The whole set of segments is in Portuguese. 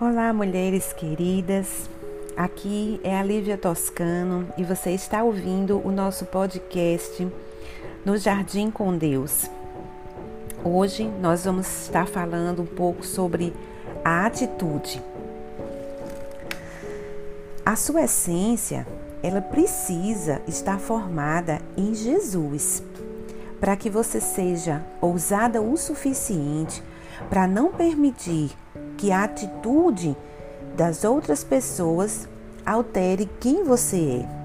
Olá, mulheres queridas. Aqui é a Lívia Toscano e você está ouvindo o nosso podcast No Jardim com Deus. Hoje nós vamos estar falando um pouco sobre a atitude. A sua essência, ela precisa estar formada em Jesus, para que você seja ousada o suficiente para não permitir que a atitude das outras pessoas altere quem você é.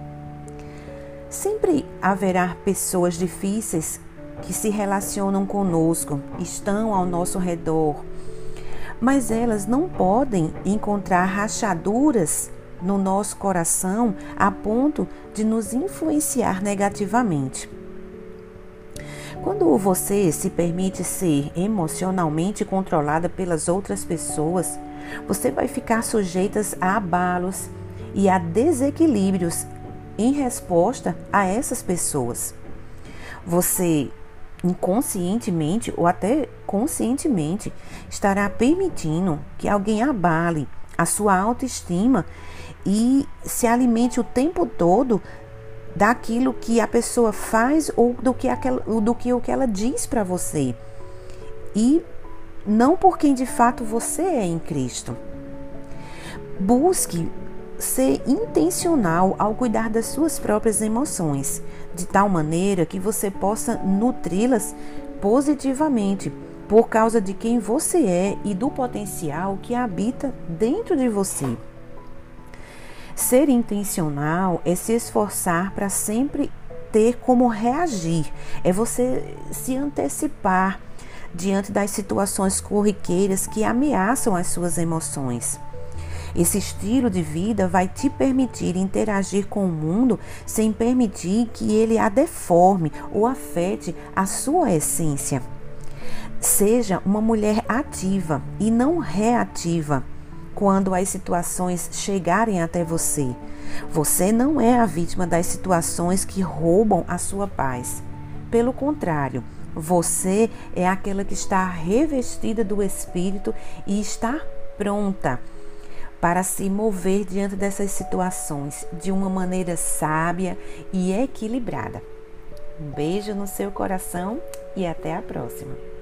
Sempre haverá pessoas difíceis que se relacionam conosco, estão ao nosso redor, mas elas não podem encontrar rachaduras no nosso coração a ponto de nos influenciar negativamente. Quando você se permite ser emocionalmente controlada pelas outras pessoas, você vai ficar sujeitas a abalos e a desequilíbrios em resposta a essas pessoas. Você inconscientemente ou até conscientemente estará permitindo que alguém abale a sua autoestima e se alimente o tempo todo daquilo que a pessoa faz ou do que, aquela, do que o que ela diz para você. E não por quem de fato você é em Cristo. Busque ser intencional ao cuidar das suas próprias emoções, de tal maneira que você possa nutri-las positivamente, por causa de quem você é e do potencial que habita dentro de você. Ser intencional é se esforçar para sempre ter como reagir, é você se antecipar diante das situações corriqueiras que ameaçam as suas emoções. Esse estilo de vida vai te permitir interagir com o mundo sem permitir que ele a deforme ou afete a sua essência. Seja uma mulher ativa e não reativa quando as situações chegarem até você. Você não é a vítima das situações que roubam a sua paz. Pelo contrário, você é aquela que está revestida do Espírito e está pronta para se mover diante dessas situações de uma maneira sábia e equilibrada. Um beijo no seu coração e até a próxima.